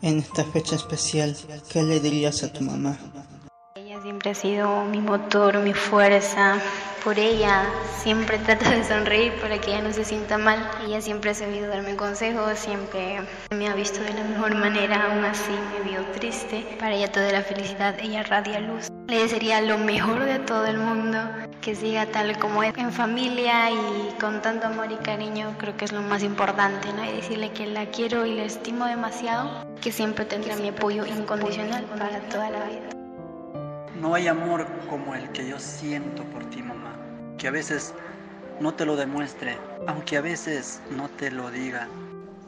En esta fecha especial, ¿qué le dirías a tu mamá? Ella siempre ha sido mi motor, mi fuerza. Por ella siempre trato de sonreír para que ella no se sienta mal. Ella siempre ha sabido darme consejos, siempre me ha visto de la mejor manera, aún así me vio triste. Para ella toda la felicidad, ella radia luz. Le desearía lo mejor de todo el mundo, que siga tal como es en familia y con tanto amor y cariño, creo que es lo más importante, ¿no? Y decirle que la quiero y la estimo demasiado, que siempre tendrá mi apoyo incondicional para toda la vida. No hay amor como el que yo siento por ti, mamá, que a veces no te lo demuestre, aunque a veces no te lo diga.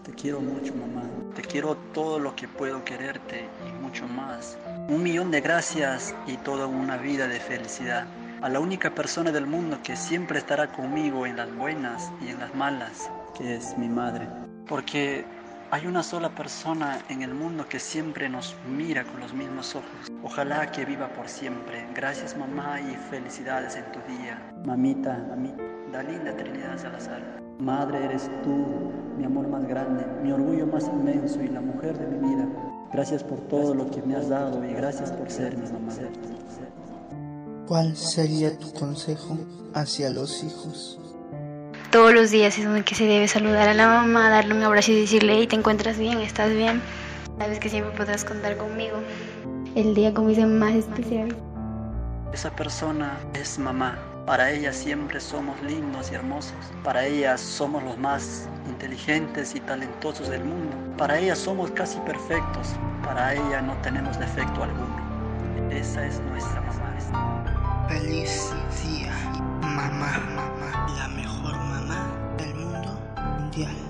Te quiero mucho, mamá. Te quiero todo lo que puedo quererte y mucho más. Un millón de gracias y toda una vida de felicidad. A la única persona del mundo que siempre estará conmigo en las buenas y en las malas, que es mi madre. Porque hay una sola persona en el mundo que siempre nos mira con los mismos ojos. Ojalá que viva por siempre. Gracias mamá y felicidades en tu día. Mamita, mamita, Dalinda Trinidad Salazar. Madre eres tú, mi amor más grande, mi orgullo más inmenso y la mujer de mi vida. Gracias por todo lo que me has dado y gracias por ser mi mamá. ¿Cuál sería tu consejo hacia los hijos? Todos los días es donde que se debe saludar a la mamá, darle un abrazo y decirle, hey, ¿te encuentras bien? ¿Estás bien? Sabes que siempre podrás contar conmigo. El día como dice más especial. Esa persona es mamá. Para ella siempre somos lindos y hermosos. Para ella somos los más inteligentes y talentosos del mundo. Para ella somos casi perfectos. Para ella no tenemos defecto alguno. Esa es nuestra mamá. Feliz día, mamá, mamá, la mejor mamá del mundo mundial.